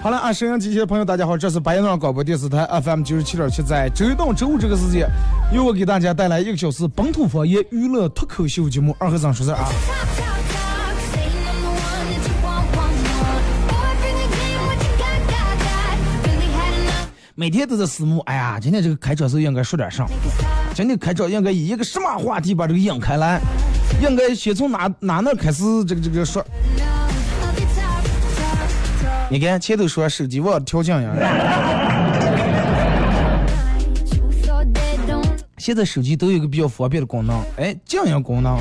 好了啊，沈阳机器的朋友，大家好，这是白洋淀广播电视台 FM 九十七点七，在周一到周五这个时间，由我给大家带来一个小时本土方言娱乐脱口秀节目《二和尚说事儿》啊。每天都在私募，哎呀，今天这个开车时候应该说点啥？今天开车应该以一个什么话题把这个引开来？应该先从哪哪那开始这个这个说？你看前头说手机忘了调降呀，Truth or dare, don't 现在手机都有一个比较方便的功能，哎，静音功能。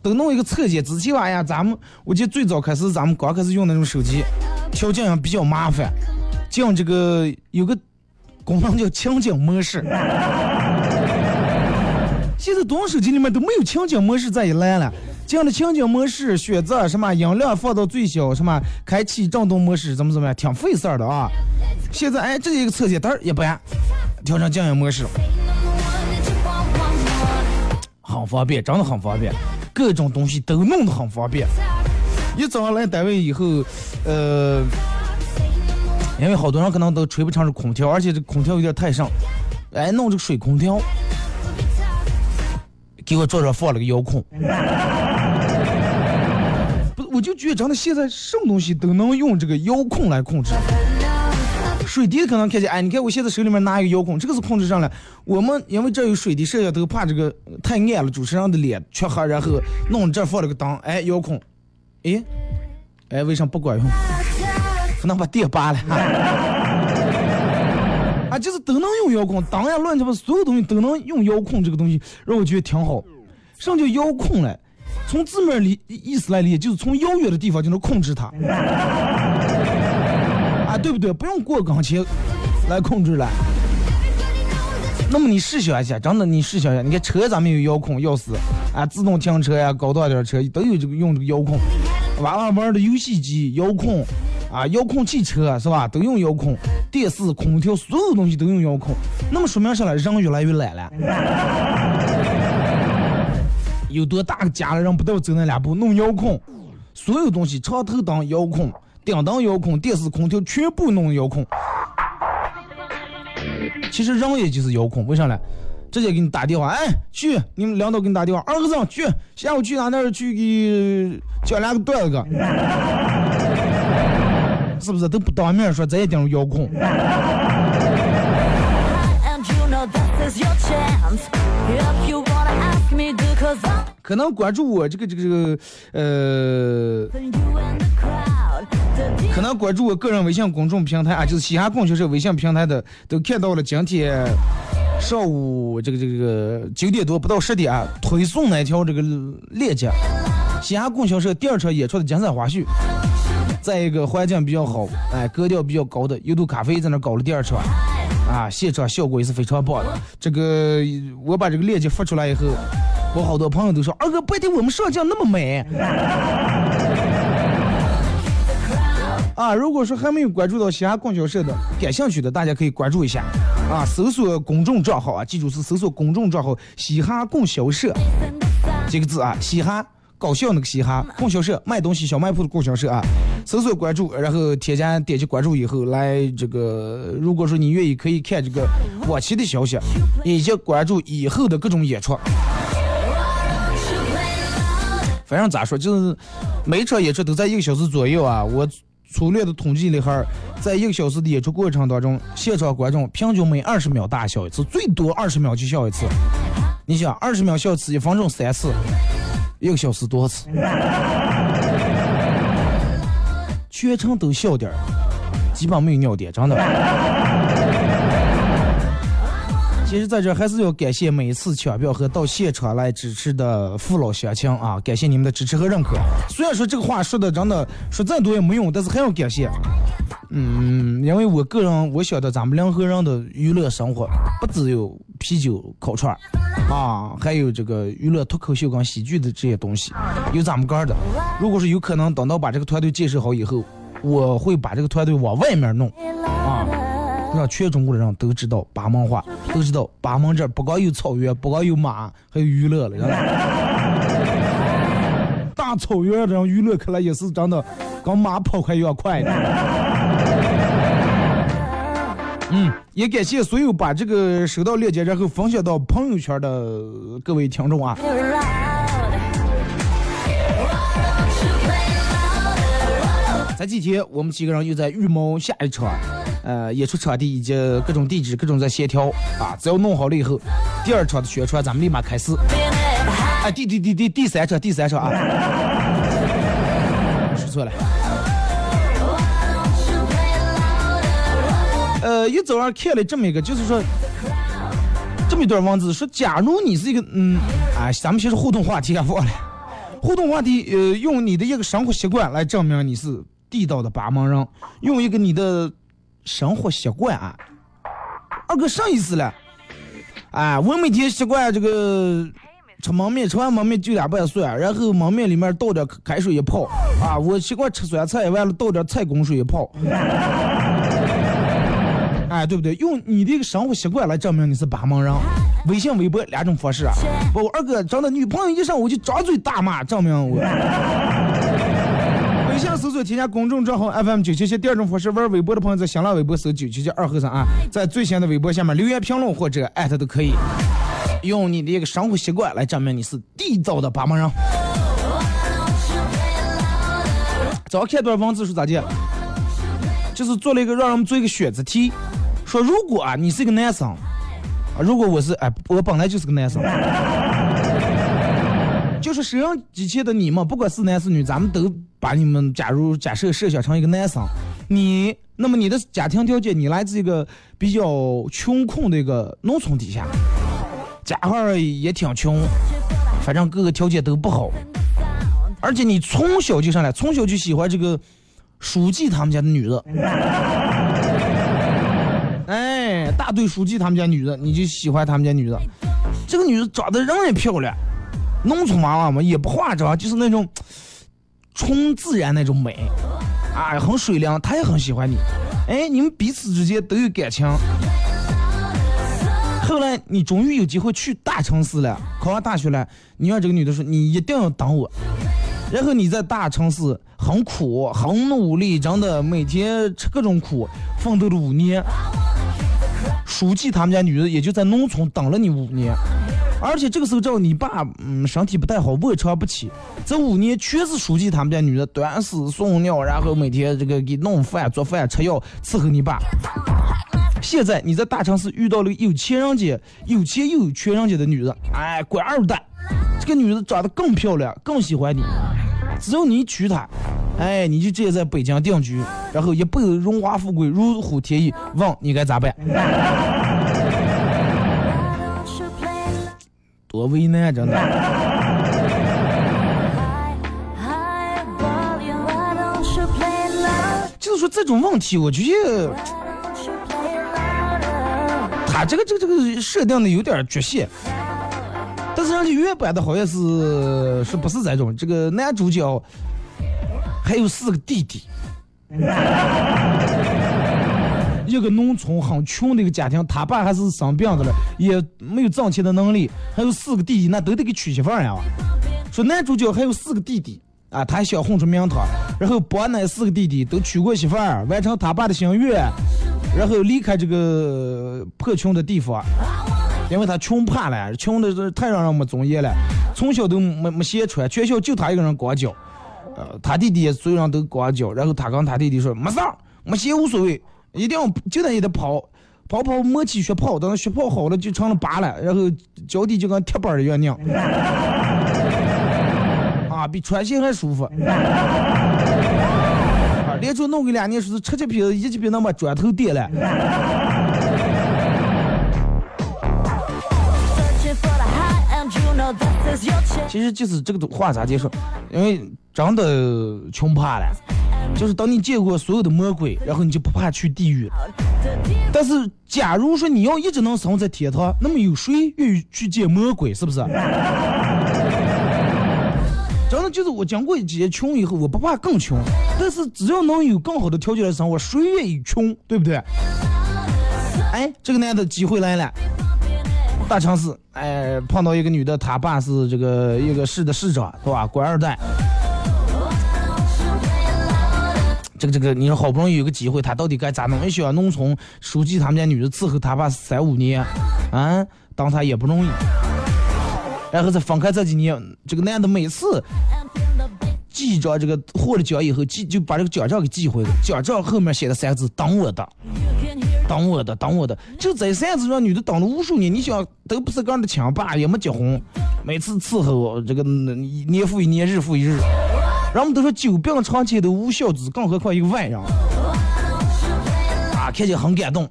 都弄一个侧键，之前吧呀，咱们我记得最早开始，咱们刚开始用那种手机，调静音比较麻烦，降这个有个功能叫情景模式。现在多少手机里面都没有情景模式这一栏了，进了情景模式选择什么音量放到最小，什么开启震动模式，怎么怎么样，挺费事儿的啊。现在哎，这一个侧键，灯儿一扳，调成静音模式了。很方便，真的很方便，各种东西都弄得很方便。一早上来单位以后，呃，因为好多人可能都吹不成是空调，而且这空调有点太上，哎，弄这个水空调，给我桌上放了个遥控。不是，我就觉得真的现在什么东西都能用这个遥控来控制。水滴可能看见，哎，你看我现在手里面拿一个遥控，这个是控制上了。我们因为这有水滴，摄像头怕这个呃太暗了，主持人的脸缺黑，然后弄这儿放了个灯，哎，遥控，哎，哎，为啥不管用？可能把电拔了。就是都能用遥控，当然乱七八糟，所有东西都能用遥控，这个东西让我觉得挺好。什么叫遥控嘞？从字面里意思来理解，就是从遥远的地方就能控制它。啊，对不对？不用过岗前来控制了。那么你试想一下，真的你试想一下，你看车咱们有遥控、钥匙啊，自动停车呀、高档点车都有这个用这个遥控。娃娃玩的游戏机遥控啊，遥控汽车是吧？都用遥控，电视、空调，所有东西都用遥控。那么说明啥了？人越来越懒了。有多大个家了，人不到走那两步，弄遥控，所有东西长头灯遥控。顶灯遥控、电视、空调全部弄遥控。其实人也就是遥控，为啥呢？直接给你打电话，哎，去，你们领导给你打电话，二和尚去，下午去哪那儿去给讲两个段子个，是不是都不当面说，咱也进入遥控。可能关注我这个这个这个呃可能关注我个人微信公众平台啊，就是西哈供销社微信平台的，都看到了今天上午这个这个九点多不到十点、啊、推送那条这个链接，西哈供销社第二场演出的精彩花絮。再一个环境比较好，哎，格调比较高的优度咖啡在那搞了第二场，啊，现场效果也是非常棒的。这个我把这个链接发出来以后，我好多朋友都说，二哥不一定我们上镜那么美。啊，如果说还没有关注到嘻哈供销社的，感兴趣的，大家可以关注一下。啊，搜索公众账号啊，记住是搜索公众账号“嘻哈供销社”这个字啊，嘻哈搞笑那个嘻哈供销社卖东西小卖铺的供销社啊，搜索关注，然后添加点击关注以后来这个，如果说你愿意，可以看这个往期的消息，以及关注以后的各种演出。反正咋说，就是每场演出都在一个小时左右啊。我粗略的统计了一下，在一个小时的演出过程当中，现场观众平均每二十秒大笑一次，最多二十秒就笑一次。你想，二十秒笑一次，一分钟三次，一个小时多少次？全程都笑点儿，基本没有尿点，真的。其实，在这还是要感谢每一次抢票和到现场来支持的父老乡亲啊！感谢你们的支持和认可。虽然说这个话说的真的说再多也没用，但是还要感谢。嗯，因为我个人我晓得咱们临河人的娱乐生活不只有啤酒烤串儿啊，还有这个娱乐脱口秀跟喜剧的这些东西，有咱们干儿的。如果是有可能，等到把这个团队建设好以后，我会把这个团队往外面弄啊。让全中国的人都知道巴盟话，都知道巴盟这不光有草原，不光有马，还有娱乐了。大草原这样娱乐看来也是真的，跟马跑快一样快的。嗯，也感谢所有把这个收到链接然后分享到朋友圈的各位听众啊。这几天我们几个人又在预谋下一场，呃，演出场地以及各种地址、各种在协调啊。只要弄好了以后，第二场的宣传咱们立马开始。哎，第第第第第三场，第三场啊，说错了。一早上看了这么一个，就是说这么一段文字，说假如你是一个嗯，啊，咱们先说互动话题啊，忘了。互动话题，呃，用你的一个生活习惯来证明你是地道的八门人，用一个你的生活习惯啊。二哥啥意思了？哎，我每天习惯这个吃焖面，吃完焖面就两瓣蒜，然后焖面里面倒点开水一泡啊。我习惯吃酸菜，完了倒点菜公水一泡。哎，对不对？用你的一个生活习惯来证明你是八门人。微信、微博两种方式啊。不，二哥找的女朋友一上我就张嘴大骂，证明我。微信搜索添加公众账号 FM 九七七。第二种方式，玩微博的朋友在新浪微博搜九七七二和三啊，在最新的微博下面留言评论或者艾特都可以。用你的一个生活习惯来证明你是地道的八门人。早看段文字是咋的？就是做了一个让人们做一个选择题，说如果啊你是一个男生，啊如果我是哎我本来就是个男生，就是摄像机前的你们，不管是男是女，咱们都把你们假如假设设想成一个男生，你那么你的家庭条件，你来自一个比较穷困的一个农村底下，家伙也挺穷，反正各个条件都不好，而且你从小就上来，从小就喜欢这个。书记他们家的女的，大队书记他们家女的，你就喜欢他们家女的。这个女的长得人也漂亮，农村娃娃嘛，也不化妆，就是那种纯自然那种美，啊，很水灵，她也很喜欢你。哎，你们彼此之间都有感情。后来你终于有机会去大城市了，考上大学了，你让这个女的说，你一定要等我。然后你在大城市很苦很努力，真的每天吃各种苦，奋斗了五年。书记他们家女的也就在农村等了你五年，而且这个时候正好你爸嗯身体不太好，卧床不起，这五年全是书记他们家女的端屎送尿，然后每天这个给弄饭做饭吃药伺候你爸。现在你在大城市遇到了有钱人家、有钱又有权人家的女的，哎，官二代。这个女的长得更漂亮，更喜欢你，只要你娶她，哎，你就直接在北京定居，然后一辈子荣华富贵，如虎添翼。问你该咋办？多为难，真的。就是说这种问题，我觉得他这个这个这个设定的有点局限。但是人家原版的好像是是不是这种？这个男主角还有四个弟弟，一个农村很穷的一个家庭，他爸还是生病的了，也没有挣钱的能力，还有四个弟弟，那都得给娶媳妇儿呀。说男主角还有四个弟弟啊，他想混出名堂，然后把那四个弟弟都娶过媳妇儿，完成他爸的心愿，然后离开这个破穷的地方。因为他穷怕了，穷的是太让人没尊严了，从小都没没鞋穿，全校就他一个人光脚，呃，他弟弟所有人都光脚，然后他跟他弟弟说没事儿，没鞋无所谓，一定要就得也得跑，跑跑磨起血泡，等血泡好了就成了疤了，然后脚底就跟铁板一样硬，啊，比穿鞋还舒服。啊，连着弄个两年，说是吃起皮一起比那么砖头垫了。其实就是这个话咋接受？因为真的穷怕了，就是当你见过所有的魔鬼，然后你就不怕去地狱。但是，假如说你要一直能生活在天堂，那么有谁愿意去见魔鬼？是不是？真的就是我讲过几些穷以后，我不怕更穷，但是只要能有更好的条件来生活，谁愿意穷？对不对？哎，这个男的机会来了，大城市，哎，碰到一个女的，她爸是这个一个市的市长，对吧？官二代。这个这个，你说好不容易有个机会，他到底该咋弄？一小农村书记他们家女的伺候他爸三五年，啊，当他也不容易。然后再分开这几年，这个男的每次记一张这个获了奖以后，记就把这个奖状给寄回来，奖状后面写的三个字：等我的，等我的，等我的。就这三个字让女的等了无数年，你想都不是个人的亲爸，也没结婚，每次伺候我这个年复一年，日复一日。人们都说久病床前的无孝子，更何况一个外人。啊，看见很感动，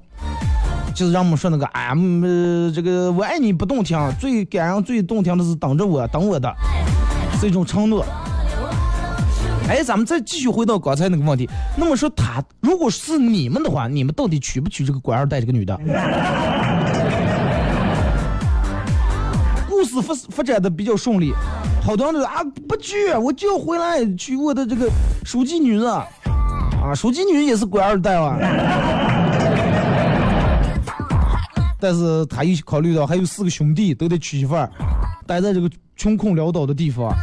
就是让我们说那个，哎呀，嗯呃，这个我爱你不动听，最感人、最动听的是等着我，等我的，是一种承诺。哎，咱们再继续回到刚才那个问题，那么说他如果是你们的话，你们到底娶不娶这个官二代这个女的？故事发发展的比较顺利，好多人都说啊不娶，我就要回来娶我的这个书记女儿，啊，书记女也是官二代啊。但是他又考虑到还有四个兄弟都得娶媳妇儿，待在这个穷困潦倒的地方。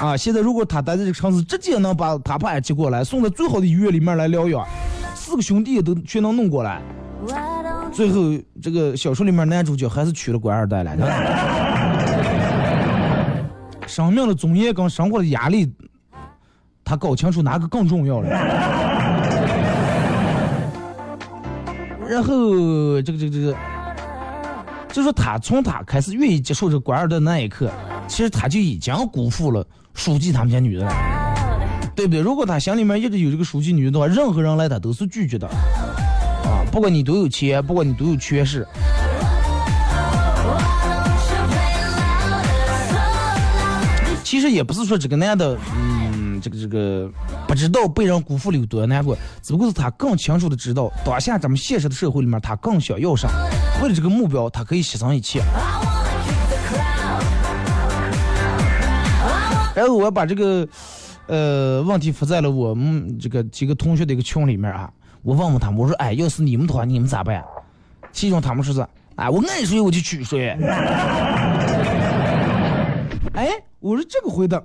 啊，现在如果他待在这个城市，直接能把他爸接过来，送到最好的医院里面来疗养，四个兄弟都全能弄过来。最后，这个小说里面男主角还是娶了官二代来 的。生命的尊严跟生活的压力，他搞清楚哪个更重要了。然后，这个这个这个，就说他从他开始愿意接受这官二代那一刻，其实他就已经辜负了书记他们家女的了。对不对？如果他心里面一直有这个书记女的话，任何人来他都是拒绝的。啊，不管你多有钱，不管你多有权势，其实也不是说这个男的，嗯，这个这个不知道被人辜负了有多难过，只不过是他更清楚的知道，当下咱们现实的社会里面，他更想要啥，为了这个目标，他可以牺牲一切。然后我把这个呃问题发在了我们这个几个同学的一个群里面啊，我问问他们，我说哎，要是你们的话，你们咋办？其中他们说是，哎，我爱谁我就娶谁。哎，我说这个回答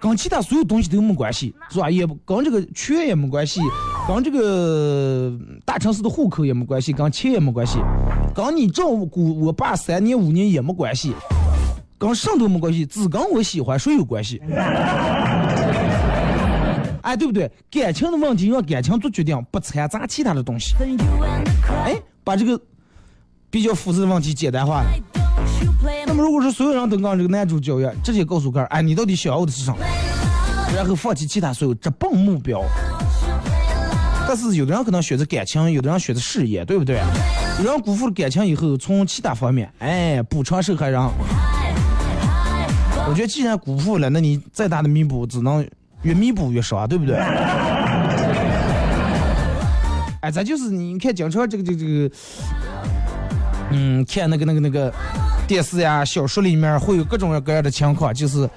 跟其他所有东西都没关系，是吧？也不跟这个权也没关系，跟这个大城市的户口也没关系，跟钱也没关系，跟你照顾我爸三年五年也没关系，跟啥都没关系，只跟我喜欢谁有关系。哎，对不对？感情的问题让感情做决定，不掺杂其他的东西。哎，把这个比较复杂的问题简单化了。那么如果说所有人都跟这个男主角一样，直接告诉个儿，哎，你到底想要的是什么？然后放弃其他所有，直奔目标。但是有的人可能选择感情，有的人选择事业，对不对？有人辜负了感情以后，从其他方面，哎，补偿受害人。我觉得既然辜负了，那你再大的弥补，只能越弥补越少啊，对不对？哎，咱就是你看经常这个这个这个，嗯，看那个那个那个电视呀、小说里面会有各种各样的情况，就是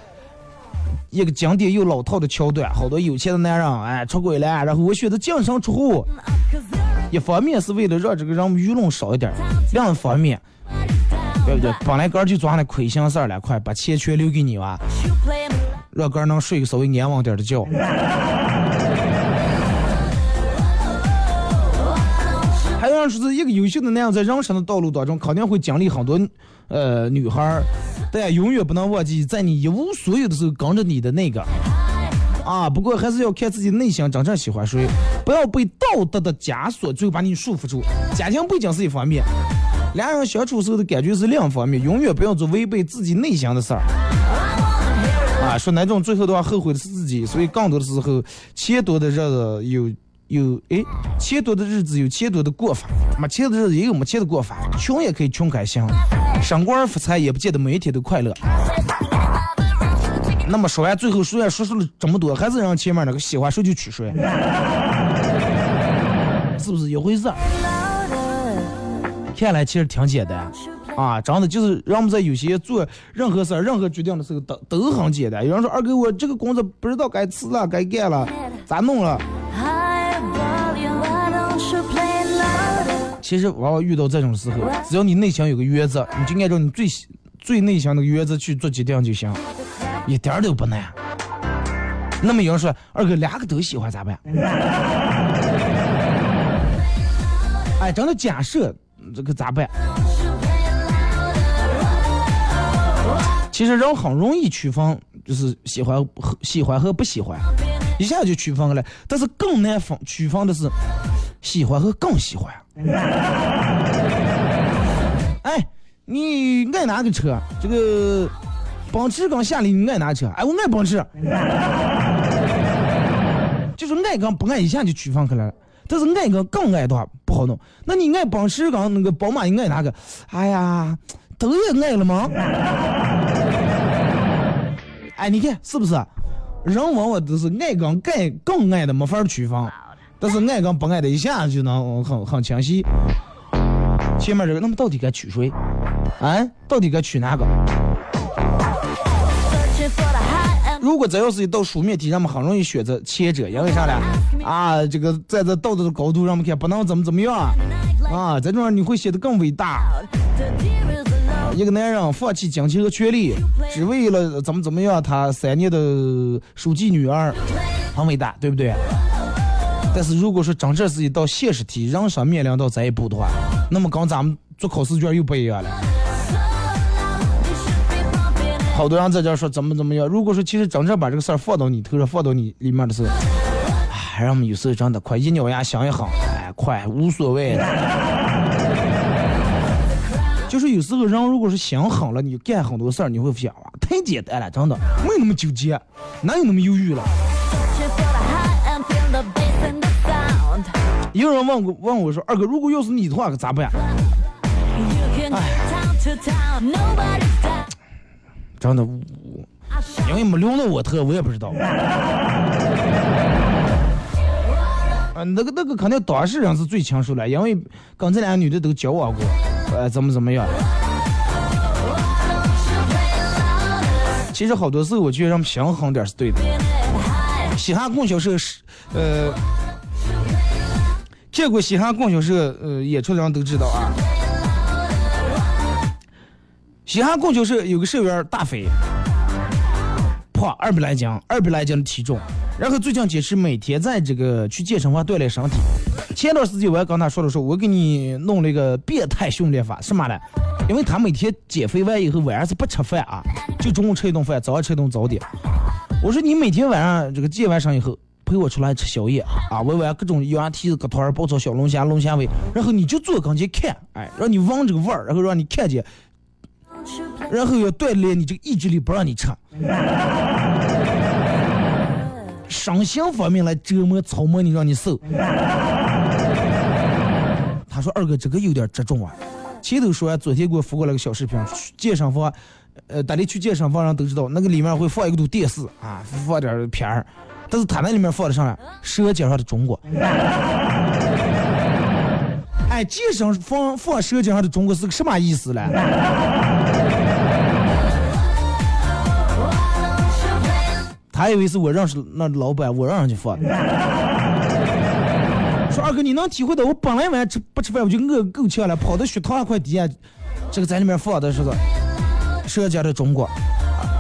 一个经典又老套的桥段，好多有钱的男人哎出轨了，然后我选择净身出户，一方面是为了让这个人舆论少一点，另一方面，对不对？本来个儿就钻了亏心事儿了，快把钱全留给你吧.让哥能睡个稍微安稳点的觉。还有人人说是一个优秀的男人在人生的道路当中，肯定会经历很多呃女孩儿，但永远不能忘记在你一无所有的时候跟着你的那个。啊，不过还是要看自己内心真正喜欢谁，不要被道德的枷锁最后把你束缚住。家庭背景是一方面，两人相处时候的感觉是另一方面，永远不要做违背自己内心的事儿。啊，说哪种最后的话后悔的是自己，所以更多的时候，钱多的日子有有哎，钱多的日子有钱多的过法，没钱的日子也有没钱的过法，穷也可以穷开心，升官发财也不见得每一天都快乐。那么说完最后虽然说出了这么多，还是让前面那个喜欢谁就娶谁，是不是一回事？看来其实挺简单啊，真的就是让我们在有些做任何事儿、任何决定的时候都都很简单。有人说二哥，我这个工作不知道该辞了该干了，咋弄了？其实往往遇到这种时候，只要你内心有个原则，你就按照你最最内心那个原则去做决定就行，一点都不难。那么有人说，二哥两个都喜欢咋办？哎，真的假设这个咋办？其实人很容易区分，就是喜欢和喜欢和不喜欢，一下就区分了。但是更难分区分的是喜欢和更喜欢。哎，你爱哪个车？这个奔驰跟夏利，你爱哪车？哎，我爱奔驰。就是爱跟不爱一下就区分开来了。但是爱个更爱的话不好弄。那你爱奔驰跟那个宝马，你爱哪个？哎呀，都也爱了吗？哎，你看是不是？人往往都是爱跟爱更爱的没法区分，但是爱跟不爱的一下就能很很清晰。前面这个，那么到底该娶谁？啊，到底该娶哪个？如果这要是一道书面题，人们很容易选择前者，因为啥呢？啊，这个在这道德的高度让我们看不能怎么怎么样啊，啊，这种你会显得更伟大。一个男人放弃金钱和权利，只为了怎么怎么样，他三年的书记女儿，很伟大，对不对？但是如果说真正是一道现实题，人生面临到这一步的话，那么跟咱们做考试卷又不一样了。好多人在这说怎么怎么样，如果说其实真正把这个事儿放到你头上，放到你里面的时候，哎，人们有时候真的快一咬牙想一想，哎，快无所谓的。就是有时候人如果是想狠了，你干很多事儿，你会想哇，太简单了，真的没有那么纠结，哪有那么犹豫了？有人问过问我说，二哥，如果要是你的话，可咋办？You 真的，我因为没轮到我特，我也不知道。啊，那个那个肯定当事人是最清楚了，因为跟这俩女的都交往过，呃，怎么怎么样。其实好多时候，我觉得让平衡点是对的。西汉供销社是，呃，见过西汉供销社呃演出的人都知道啊。西汉供销社有个社员大肥，胖二百来斤，二百来斤的体重，然后最近坚持每天在这个去健身房锻炼身体。前段时间我还跟他说了说，我给你弄了一个变态训练法，什么呢？因为他每天减肥完以后晚上是不吃饭啊，就中午吃一顿饭，早上吃一顿早点。我说你每天晚上这个健完身以后陪我出来吃宵夜啊，玩玩各种羊蹄子、鸽团、爆炒小龙虾、龙虾尾，然后你就坐跟前看，哎，让你闻这个味儿，然后让你看见，然后要锻炼你这个意志力，不让你吃。身心方面来折磨、操磨你，让你瘦。他说：“二哥，这个有点折中啊。”前头说，昨天给我发过来个小视频，健身房，呃，大家去健身房人都知道，那个里面会放一个堵电视啊，放点片儿，但是他那里面放的啥呢？《舌尖上的中国》。哎，健身房放《舌尖上的中国》是个什么意思嘞？他以为是我认识那老板，我让人家放的。说二哥，你能体会到我本来晚上吃不吃饭我就饿够呛了，跑到血糖还快低下，这个在里面放的是个舌尖的中国，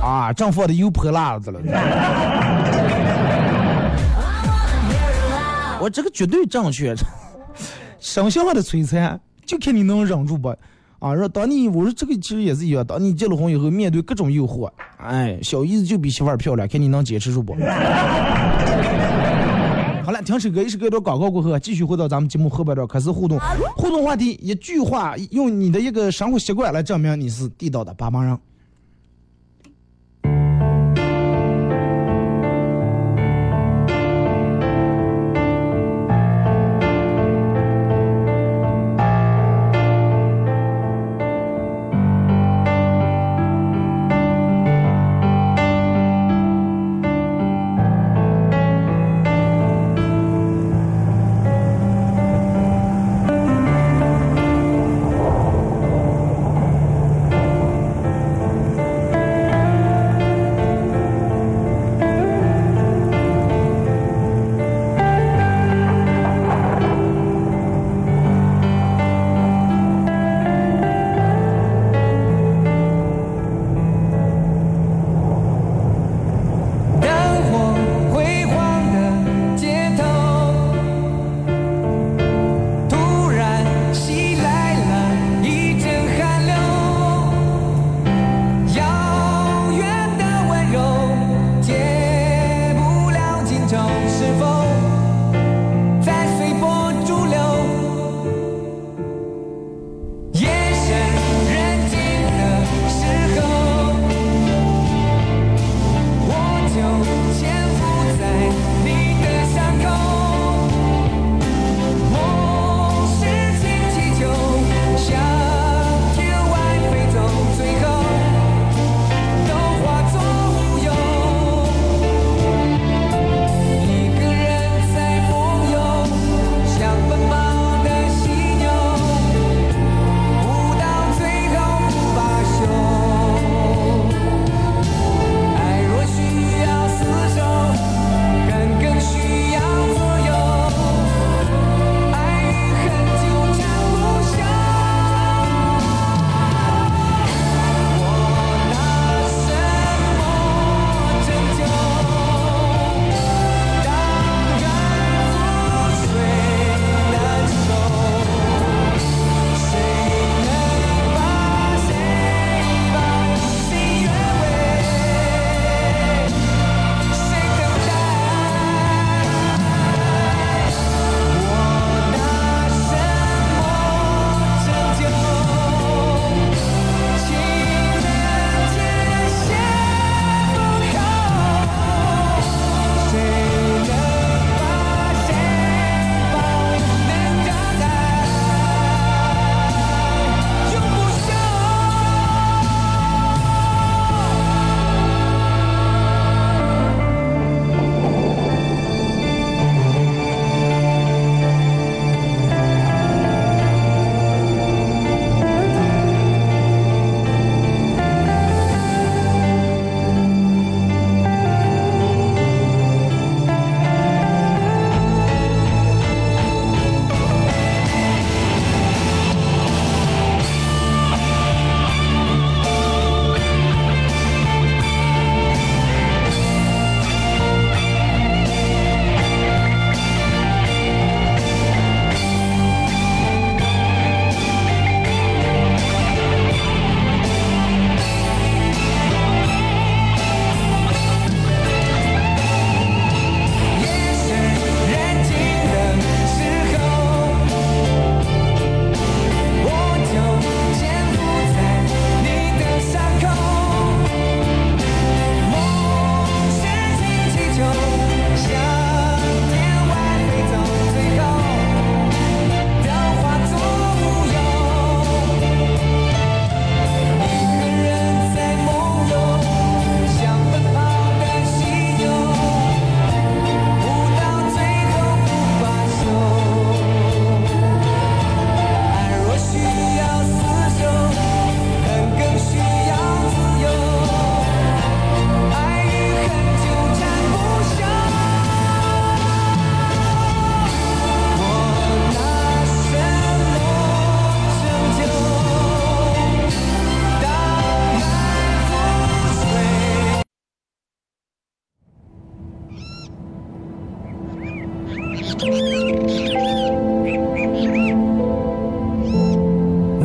啊，正放的油泼辣子了。我这个绝对正确，生性的摧残，就看你能忍住不？啊，说当你我说这个其实也是一样，当你结了婚以后，面对各种诱惑，哎，小姨子就比媳妇儿漂亮，看你能坚持住不？好了，停止歌，一首歌段广告过后，继续回到咱们节目后半段开始互动。互动话题，一句话，用你的一个生活习惯来证明你是地道的巴马人。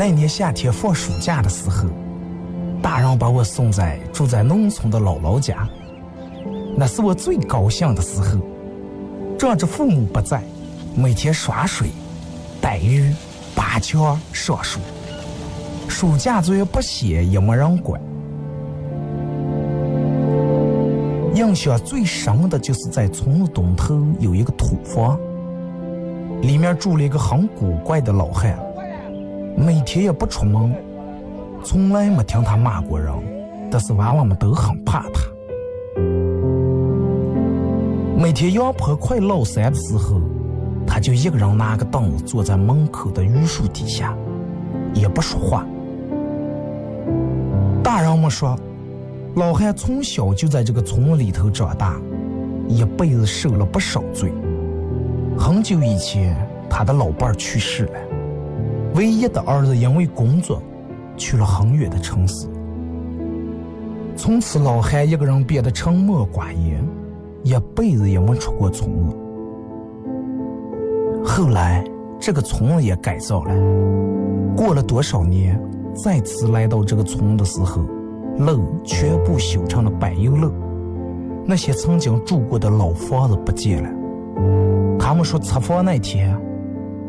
那年夏天放暑假的时候，大人把我送在住在农村的姥姥家，那是我最高兴的时候。仗着父母不在，每天耍水、逮鱼、拔枪、上树，暑假作业不写也没人管。印象最深的就是在村东头有一个土房，里面住了一个很古怪的老汉，每天也不出门，从来没听他骂过人，但是娃娃们都很怕他。每天阳坡快落山的时候，他就一个人拿个凳子坐在门口的榆树底下，也不说话。大人们说，老汉从小就在这个村里头长大，一辈子受了不少罪。很久以前，他的老伴儿去世了，唯一的儿子因为工作去了很远的城市。从此，老汉一个人变得沉默寡言。一辈子也没出过村子。后来，这个村子也改造了。过了多少年，再次来到这个村的时候，路全部修成了柏油路。那些曾经住过的老房子不见了。他们说拆房那天，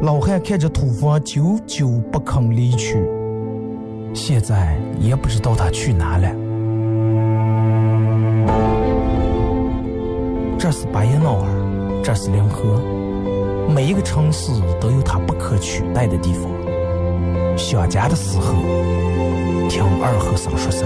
老汉看着土房久久不肯离去，现在也不知道他去哪了。这是巴彦淖尔，这是临河，每一个城市都有它不可取代的地方。想家的时候，听二和尚说声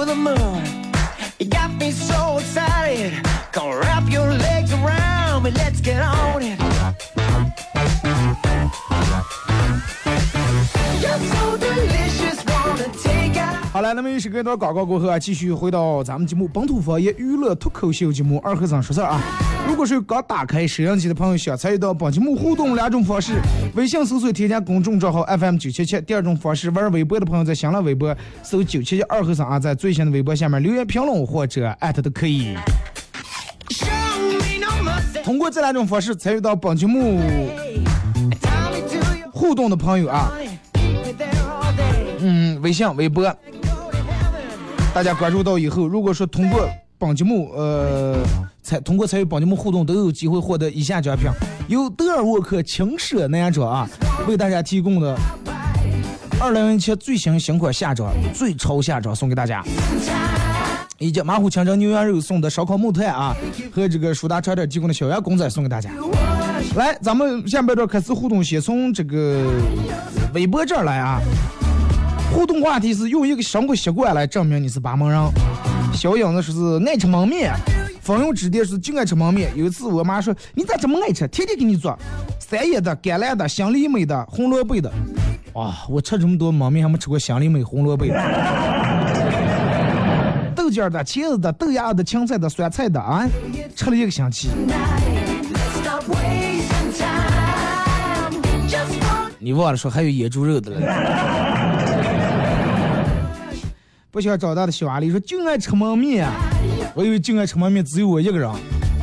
to the moon. You got me so excited. 那么又是隔一段广告过后啊，继续回到咱们节目本土方言娱乐脱口秀节目《二和尚说事儿》啊。如果是刚打开摄像机的朋友，想参与到本节目互动两种方式：微信搜索添加公众账号 FM 九七七；第二种方式，玩微博的朋友在新浪微博搜九七七二和尚啊，在最新的微博下面留言评论或者艾特都可以。通过这两种方式参与到本节目互动的朋友啊，嗯，微信、微博，大家关注到以后，如果说通过本节目，呃，参通过参与本节目互动，都有机会获得以下奖品：由德尔沃克轻奢男装啊为大家提供的二零一七最新新款夏装最潮夏装送给大家，以及马虎清蒸牛羊肉送的烧烤木炭啊，和这个舒达超点提供的小羊公仔送给大家。来，咱们下半段开始互动，先从这个微博这儿来啊。互动话题是用一个生活习惯来证明你是巴蒙人。小影子说是爱吃焖面，风油指点是就爱吃焖面。有一次我妈说你咋这么爱吃，天天给你做，三叶的、橄榄的、香梨梅的、红萝卜的。哇，我吃这么多焖面还没吃过香梨梅、红萝卜的。豆角的、茄子的、豆芽的、青菜的、酸菜的啊，吃了一个星期。你忘了说还有野猪肉的了。不想长大的小阿力说就爱吃焖面，我以为就爱吃焖面只有我一个人，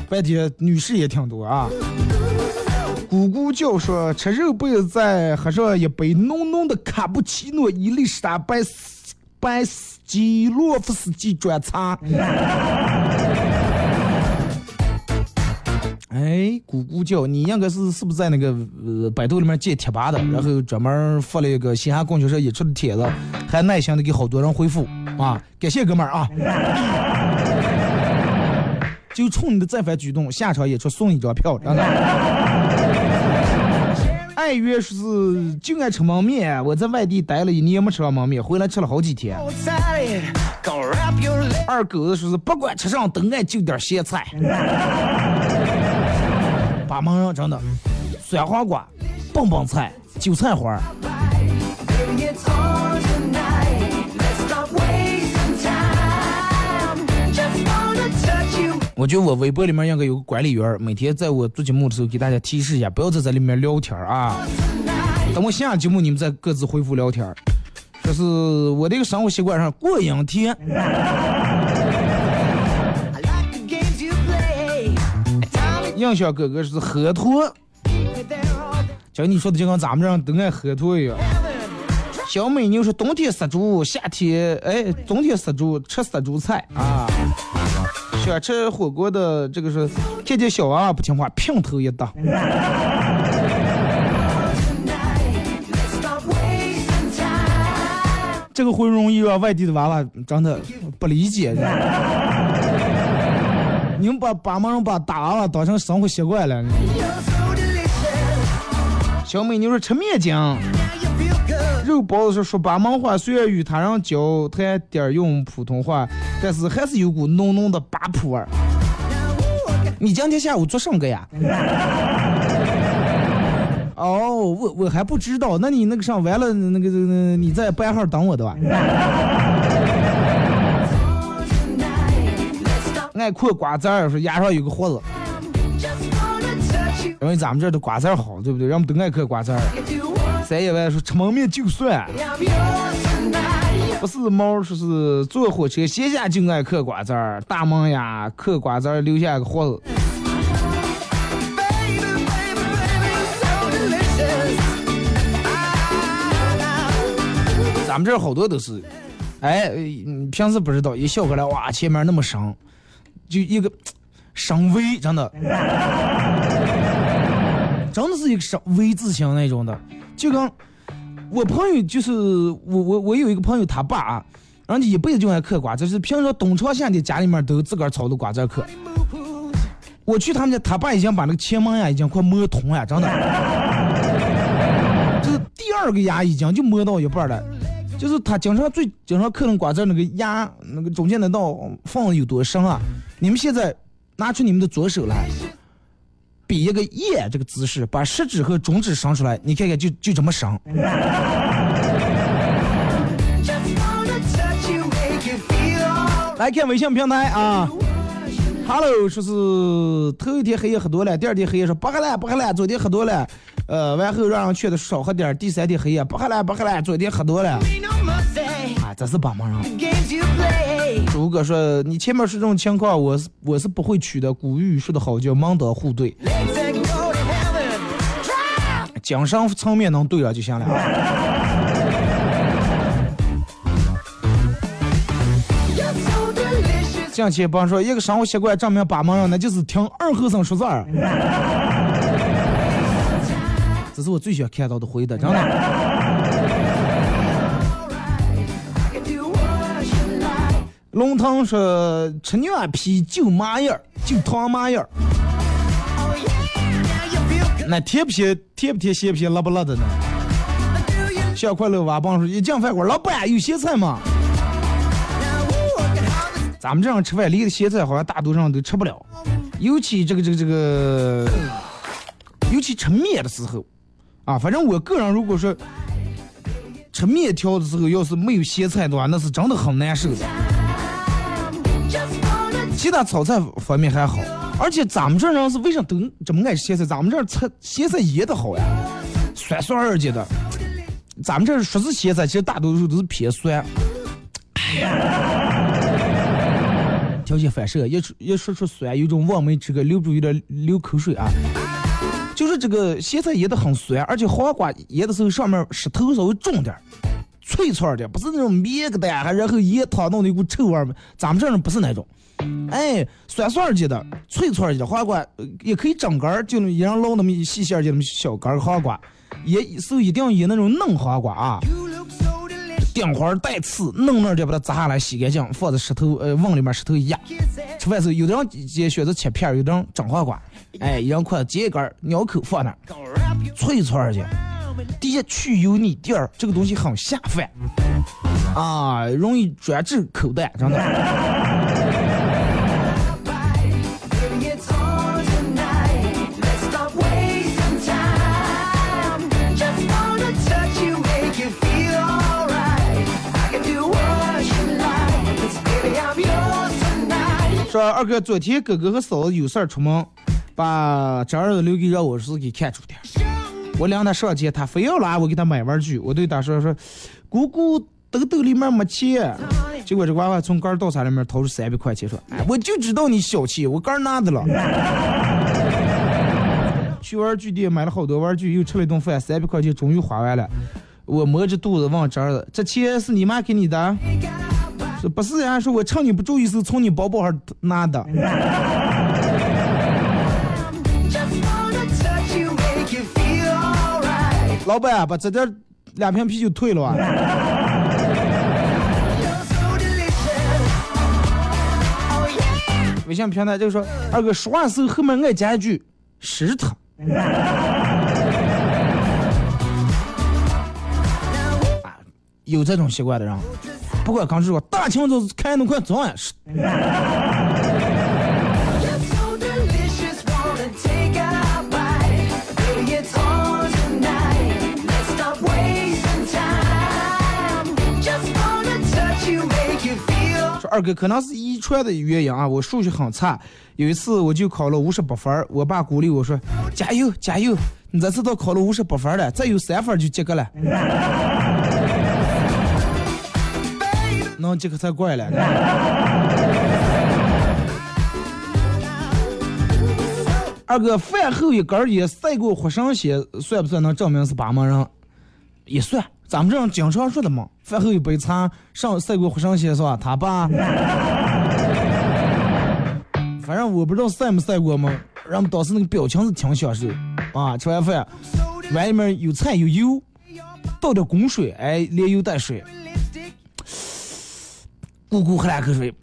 半天女士也挺多啊。咕咕叫说吃肉贝子再喝上一杯浓浓的卡布奇诺伊丽莎白白斯基洛夫斯基专茶。哎，咕咕叫，你应该是是不是在那个呃百度里面建贴吧的，然后专门发了一个西安供销社演出的帖子，还耐心的给好多人回复啊，感谢哥们儿啊！就冲你的这番举动，下场演出送一张票，真的。爱约说是就爱吃焖面，我在外地待了一年没吃上焖面，回来吃了好几天。二狗子说是不管吃上都爱就点咸菜，把门人真的，酸黄瓜、棒棒菜、韭菜花.我觉得我微博里面应该有个管理员，每天在我做节目的时候给大家提示一下，不要在这里面聊天啊。等我下节目你们再各自回复聊天。这是我的一个生活习惯上过瘾天，印象哥哥是喝脱，像你说的就跟咱们这样都爱喝脱一样。小美妞说冬天杀猪，夏天哎冬天杀猪吃杀猪菜啊。喜欢吃火锅的这个是看见小娃娃不听话，平头一打。这个会容易让外地的娃娃真的不理解。你们把把忙人把打娃娃当成生活习惯了。小美妞说吃面筋，肉包子说说巴芒话，虽然与他人交谈点用普通话，但是还是有股浓浓的巴普味儿。你今天下午做什么个呀？哦，我我还不知道，那你那个上完了那个那个你在班号等我的吧？爱嗑瓜子儿，说牙上有个豁子，因为咱们这儿的瓜子儿好，对不对？人们都爱嗑瓜子儿。If you want, 三爷外说吃焖面就算，不是猫，说是坐火车闲下就爱嗑瓜子儿，大门呀嗑瓜子儿留下个豁子。咱们这儿好多都是，哎，平时不知道，一笑过来，哇，前面那么深，就一个 深 V，真的，真的是一个深 V 字形那种的，就跟我朋友就是我我我有一个朋友他爸啊，人家一辈子就爱嗑瓜子，就是平常冬长夏天家里面都自个儿炒的瓜子嗑。我去他们家，他爸已经把那个前门呀已经快磨通了，真的，就是第二个牙已经就磨到一半了。就是他经常最经常嗑那瓜子那个牙那个中间那道缝有多深啊？你们现在拿出你们的左手来，比一个耶这个姿势，把食指和中指伸出来，你看看就就这么深。just wanna touch you, make you feel alright. 来看微信平台啊，Hello 说是头一天黑夜喝多了，第二天黑夜说不喝了不喝了，昨天喝多了，呃，完后让人劝的少喝点儿，第三天黑夜不喝了不喝了，昨天喝多了.啊，这是帮忙人。如果说：“你前面是这种情况，我是我是不会娶的。古语说的好，叫门当户对，精神层面能对了就行了。You're so delicious. 近期帮说一个生活习惯证明把忙人，那就是听二和尚说字儿。这是我最喜欢看到的回答，真的。龙腾说吃牛皮就麻叶儿，就汤麻叶儿，那贴不贴贴不贴咸不咸辣不辣的呢？小快乐娃帮说一进饭馆，老板有咸菜吗？咱们这样吃饭离的咸菜好像大多数人都吃不了，尤其这个这个这个，尤其吃面的时候，啊，反正我个人如果说吃面条的时候，要是没有咸菜的话，那是真的很难受的。其他炒菜方面还好，而且咱们这人是为啥都这么爱吃咸菜？咱们这儿菜咸菜腌的好呀，酸酸二姐的。咱们这说是咸菜，其实大多数都是偏酸。哎呀 条件反射，一出一说出酸，有种望梅止渴，流不住有点流口水啊。就是是这个咸菜腌的很酸，而且黄瓜腌的时候上面石头稍微重点儿，脆脆的，不是那种面疙瘩，还然后一汤弄的一股臭味儿。咱们这儿不是那种，哎，酸酸的，脆脆的黄瓜，也可以整根儿，就那一样捞那么一细线儿的那么小根儿黄 瓜，也时候一定要腌那种嫩黄瓜啊。顶花带刺，嫩嫩的把它砸下来，洗干净，放在石头呃瓮里面，石头压。吃饭时候，有的人也选择切片儿，有的人整黄瓜，哎，一人筷子接一根儿，咬口放那儿，脆脆的。第一去油腻，第二这个东西很下饭，啊，容易专治口袋，真的。说二哥，昨天哥哥和嫂子有事儿出门，把侄儿子留给让我儿子给看住点。我领他上街，他非要拉我给他买玩具，我对他说说，姑姑兜兜里面没钱。结果这娃娃从盖儿倒茶里面掏出三百块钱，说，哎，我就知道你小气，我盖儿拿的了。去玩具店买了好多玩具，又吃了一顿饭，三百块钱终于花完了。我摸着肚子问侄儿子：“这钱是你妈给你的？”说不是呀，说我趁你不注意时从你包包上拿的。老板，把这点两瓶啤酒退了吧。You're so delicious. Oh yeah. 微信平台就说二哥说话时候后面爱加一句“是他”。啊，有这种习惯的人，不管刚说说大清早看那快早晚是。二哥可能是遗传的原因啊，我数学很差，有一次我就考了五十八分儿，我爸鼓励我说加油加油，你这次都考了五十八分了，再有三分就及格了。能及格才怪了。二哥，饭后一根烟赛过活神仙，算不算能证明是巴门人？也算，咱们这样经常说的嘛。饭后一杯茶，上赛过活神仙是吧？他爸，反正我不知道赛没赛过嘛。人们当时那个表情是挺享受啊，吃完饭，碗里面有菜有油，倒点滚水，哎，连油带水，咕咕喝两口水，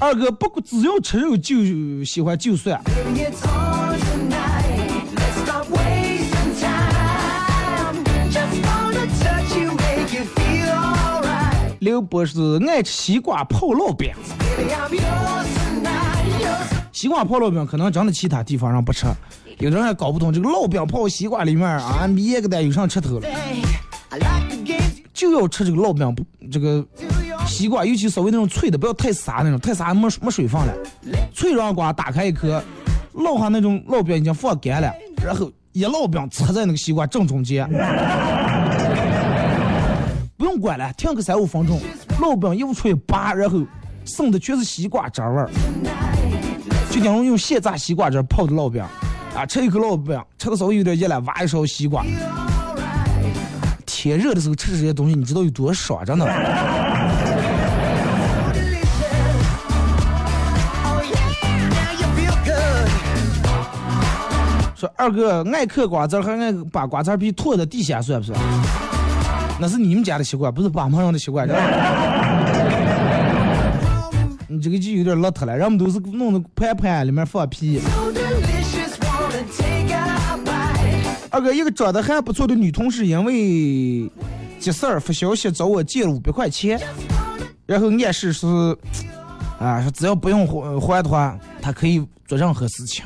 二哥不过只要吃肉就喜欢就蒜，Baby, it's on tonight. Let's stop wasting time. Just wanna touch you, make you feel alright. 刘博士爱吃西瓜泡烙饼。西瓜泡烙饼可能真的其他地方上不吃，有的人还搞不懂这个烙饼泡西瓜里面啊，面个蛋有上吃头了就要吃这个烙饼不这个西瓜，尤其稍微那种脆的，不要太沙那种，太沙没没水分了。脆软瓜打开一颗，烙下那种烙饼已经放干了，然后一烙饼插在那个西瓜正中间，不用管了，停个三五分钟，烙饼一出一拔，然后剩的全是西瓜汁味儿。就等于用现榨西瓜汁泡的烙饼，啊，吃一口烙饼，吃的稍微有点热了，挖一勺西瓜。天热的时候吃这些东西，你知道有多爽，真的。说二哥爱嗑瓜子儿，还爱把瓜子皮拖在地下，算不算？那是你们家的习惯，不是巴门人的习惯。你这个就有点邋遢了，人们都是弄的盘盘里面放皮。二哥，一个长得还不错的女同事，因为急事儿发消息找我借了五百块钱，然后暗示是，啊，说只要不用还还的话，她可以做任何事情。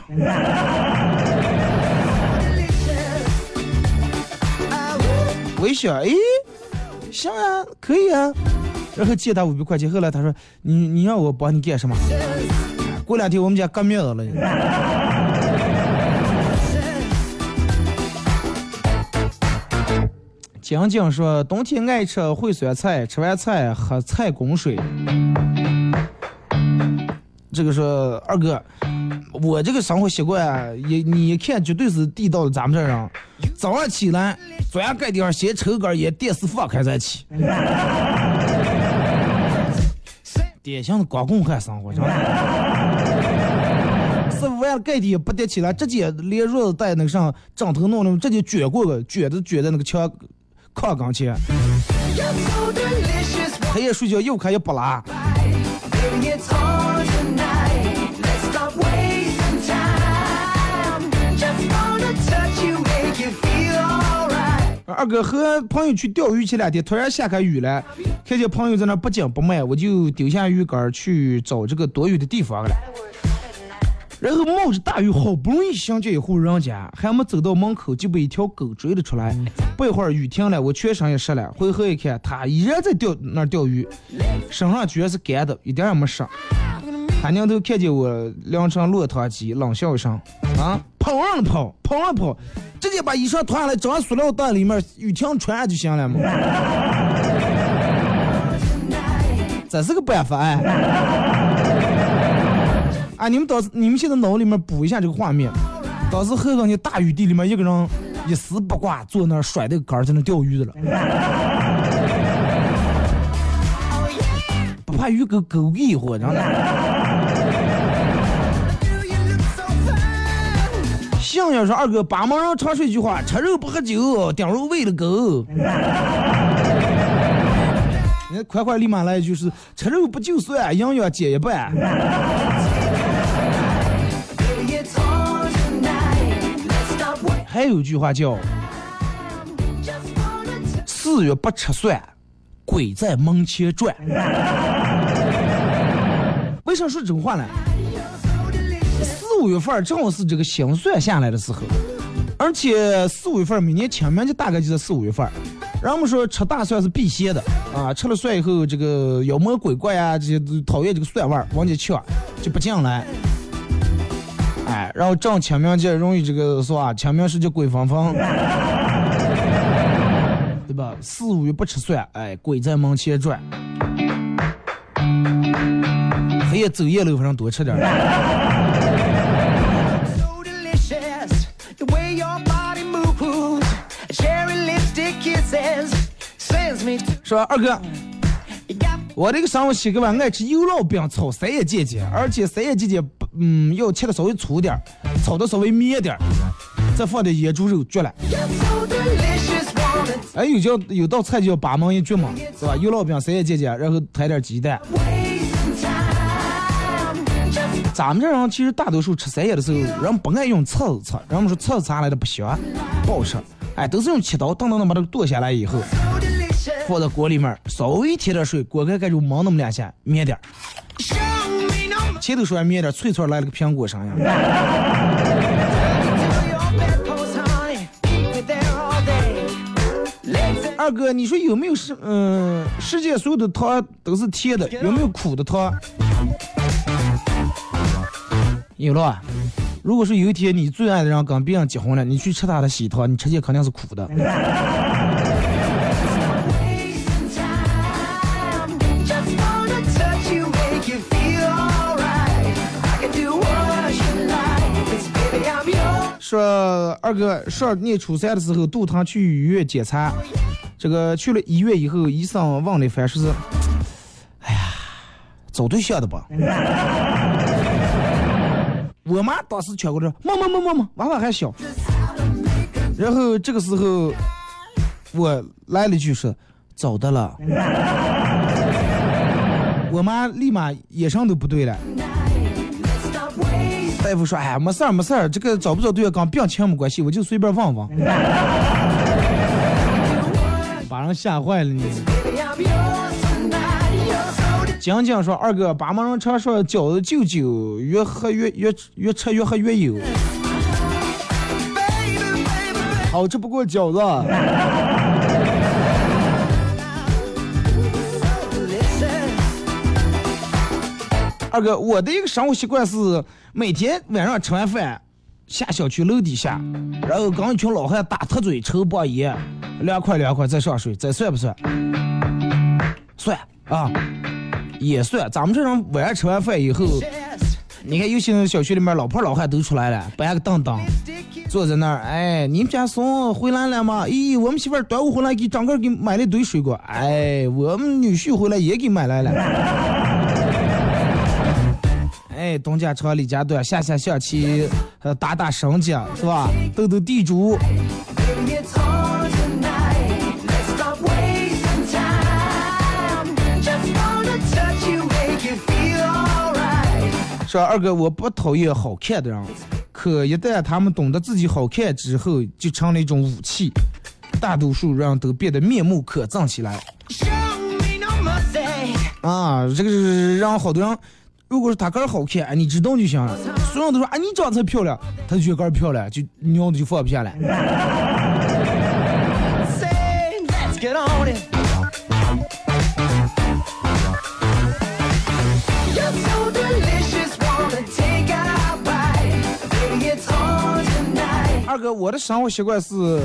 我一想，哎，行啊，可以啊，然后借他五百块钱，后来他说，你你让我帮你干什么？过两天我们家革命了。江江说，冬天爱吃烩酸菜，吃完菜喝菜滚水。这个说二哥，我这个生活习惯啊，也你一看绝对是地道的咱们这儿人。早上起来，左牙盖顶上先抽根烟，电视放开再起。典型的光棍汉生活，真的。师傅完了盖底不叠起来，直接连褥子带那个上枕头弄的，直接卷过个，卷着卷在那个墙炕跟前。黑夜睡觉又开又不拉。二哥和朋友去钓鱼前两天，突然下开雨了，看见朋友在那不紧不慢，我就丢下鱼竿去找这个躲雨的地方了。然后冒着大雨，好不容易想见一户人家，还没走到门口就被一条狗追了出来。不一会儿雨停了，我全身也湿了，回头一看，他依然在钓那儿钓鱼，身上居然是干的，一点也没湿。他娘头看见我凉成落汤鸡，冷笑一声：“啊，跑上了跑，跑上了跑，直接把衣裳脱下来，装塑料袋里面，雨停穿就行了嘛。”这是个办法哎！啊，你们当时你们现在脑里面补一下这个画面，当时后头你大雨地里面一个人一丝不挂坐那儿甩那个杆在那钓鱼了，不怕鱼狗狗给火，真的。酱要说二哥把门人常说一句话吃肉不喝酒顶肉喂了狗。人家款款立马来一句是吃肉不就算营养减一半。还有句话叫四月不吃蒜鬼在门前转。为啥说真话呢？五月份正好是这个新蒜下来的时候，而且四五月份每年清明节大概就在四五月份儿。人们说吃大蒜是辟邪的啊，吃了蒜以后，这个妖魔鬼怪啊这些讨厌这个蒜味儿，往进呛就不进来。哎，然后正清明节容易这个是吧？清明时节鬼纷纷。对吧？四五月不吃蒜，哎，鬼在门前转。黑夜走夜路，反正多吃点说二哥，我这个上午习惯爱吃油烙饼，炒三叶姐姐，而且三叶姐姐，嗯，要切的稍微粗点儿，炒的稍微绵点儿，再放点野猪肉，绝了。哎，有叫有道菜叫八毛一绝嘛，是吧？油烙饼、三叶姐姐，然后抬点鸡蛋。咱们这人其实大多数吃三叶的时候，人不爱用叉子吃，人们说叉子吃来的不香，不好吃。哎，都是用切刀噔噔噔把它剁下来以后.放到锅里面，稍微添点水，锅盖盖住焖那么两下，灭点儿。前头说完灭点，脆脆来了个苹果声呀。二哥，你说有没有世嗯、世界所有的糖都是甜的，有没有苦的糖？有了。如果说有一天你最爱的人跟别人结婚了，你去吃他的喜糖，你吃起肯定是苦的。说二哥上念初三的时候，肚疼去医院检查，这个去了医院以后，医生问了一番，说是，哎呀，找对象的吧？我妈当时抢过来说，妈妈妈妈妈，娃娃还小。然后这个时候，我来了句说，找的了。我妈立马眼神都不对了。大夫说：“哎呀，没事儿没事儿，这个找不找对象跟病情没关系，我就随便问问。” 把人吓坏了你。晶晶说，二哥把门人常说饺子就酒，越喝越越越吃越喝越有，好吃不过饺子。二哥，我的一个生活习惯是每天晚上吃完饭下小区楼底下，然后跟一群老汉打特嘴抽包烟，凉快凉快再上水，这算不算？算啊，也算。咱们这种晚上吃完饭以后，你看有些小区里面老婆老汉都出来了，搬个凳凳，坐在那儿。哎，你们家孙回来了吗？咦，我们媳妇端午回来给张哥给买了一堆水果。哎，我们女婿回来也给买来了。哎，东家长李家短，下下象棋，呃，打打绳架，是吧？斗斗地主。Baby, it's on tonight. Let's stop wasting time. Just wanna touch you, make you feel alright. 说二哥，我不讨厌好看的人，可一旦他们懂得自己好看之后，就成了一种武器，大多数人都变得面目可憎起来。啊，这个是让好多人，如果是他个儿好看，哎，你知道就行了。所有人都说，啊，你长得才漂亮，他就觉得个儿漂亮，就尿的就放不下来。二哥，我的生活习惯是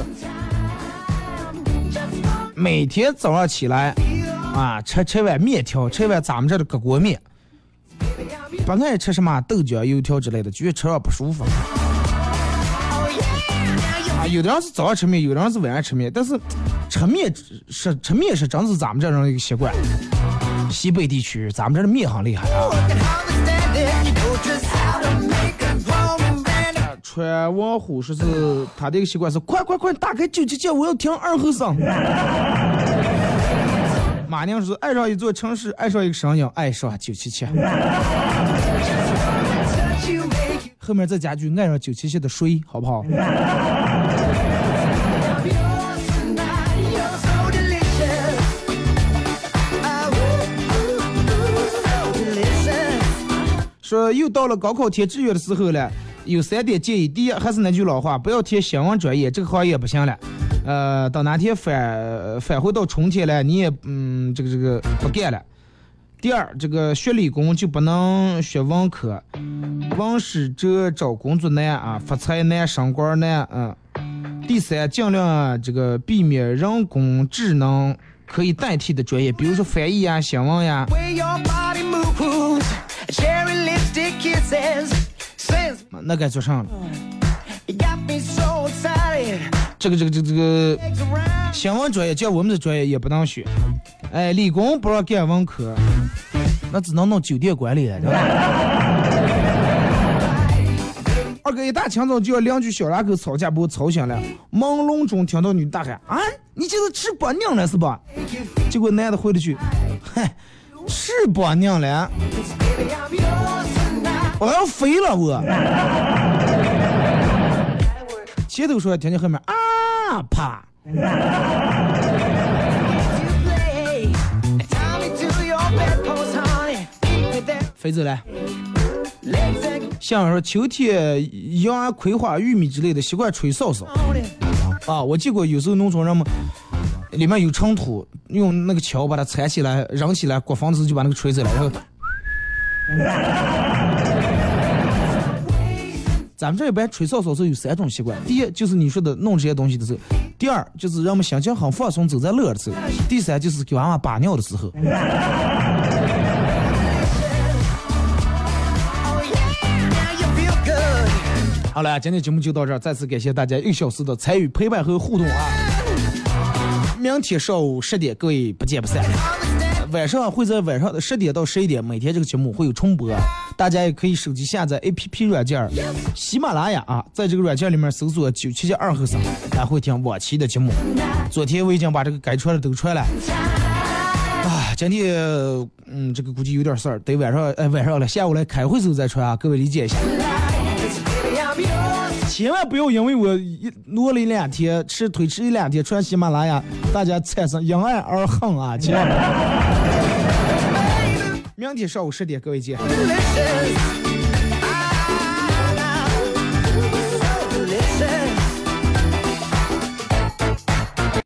每天早上起来啊，吃吃碗面条，吃碗咱们这的各锅面，不爱吃什么豆浆、油条之类的，觉得吃了不舒服。啊，有的人是早上吃面，有的人是晚上吃面，但是吃面是吃面是真是咱们这人的一个习惯。西北地区，咱们这的面很厉害啊。川王虎说是他的一个习惯是快快快打开九七七，我要听二和尚。马宁说：“爱上一座城市，爱上一个声音，爱上九七七。”后面再加句“爱上九七七的水”，好不好？说又到了高考填志愿的时候了，有三点建议：第一，还是那句老话，不要填新闻专业，这个行业不行了。呃，等哪天返返回到春天了，你也嗯这个这个不干了。第二，这个学理工就不能学文科，文史哲找工作难啊，发财难，升官难嗯。第三，尽量这个避免人工智能可以代替的专业，比如说翻译呀、新闻呀。那该做啥了。这个这个这个这个新闻专业，叫我们的专业也不能选。哎，理工不让干文科，那只能弄酒店管理了。对吧二哥一大清早就要两句小两口吵架，把我吵醒了。朦胧中听到女的大喊：“啊，你这是吃板娘了是吧？”结果男的回了句：“嗨，吃板娘了，我要飞了我。”前头说听见后面啊啪。飞走了。legs that 像说秋天杨啊、葵花、玉米之类的，习惯吹哨哨啊。我见过有时候农村人们里面有尘土，用那个锹把它铲起来、扔起来，刮房子就把那个吹走了。然后，咱们这一般吹哨哨是有三种习惯：第一就是你说的弄这些东西的时候；第二就是让我们心情很放松、走在乐的时候；第三就是给娃娃把尿的时候。好了，今天节目就到这儿，再次感谢大家一个小时的参与、陪伴和互动啊！明天上午十点，各位不见不散。晚上会在晚上的十点到十一点，每天这个节目会有重播，大家也可以手机下载 APP 软件喜马拉雅啊，在这个软件里面搜索九七七二和尚，还会听往期的节目。昨天我已经把这个该穿的都穿了。啊，今天嗯，这个估计有点事儿，得晚上哎晚上了，下午来开会时候再穿啊，各位理解一下。千万不要因为我一挪了一两天，迟推迟一两天穿喜马拉雅，大家产生因爱而恨啊！千万。明天上午十点，各位见。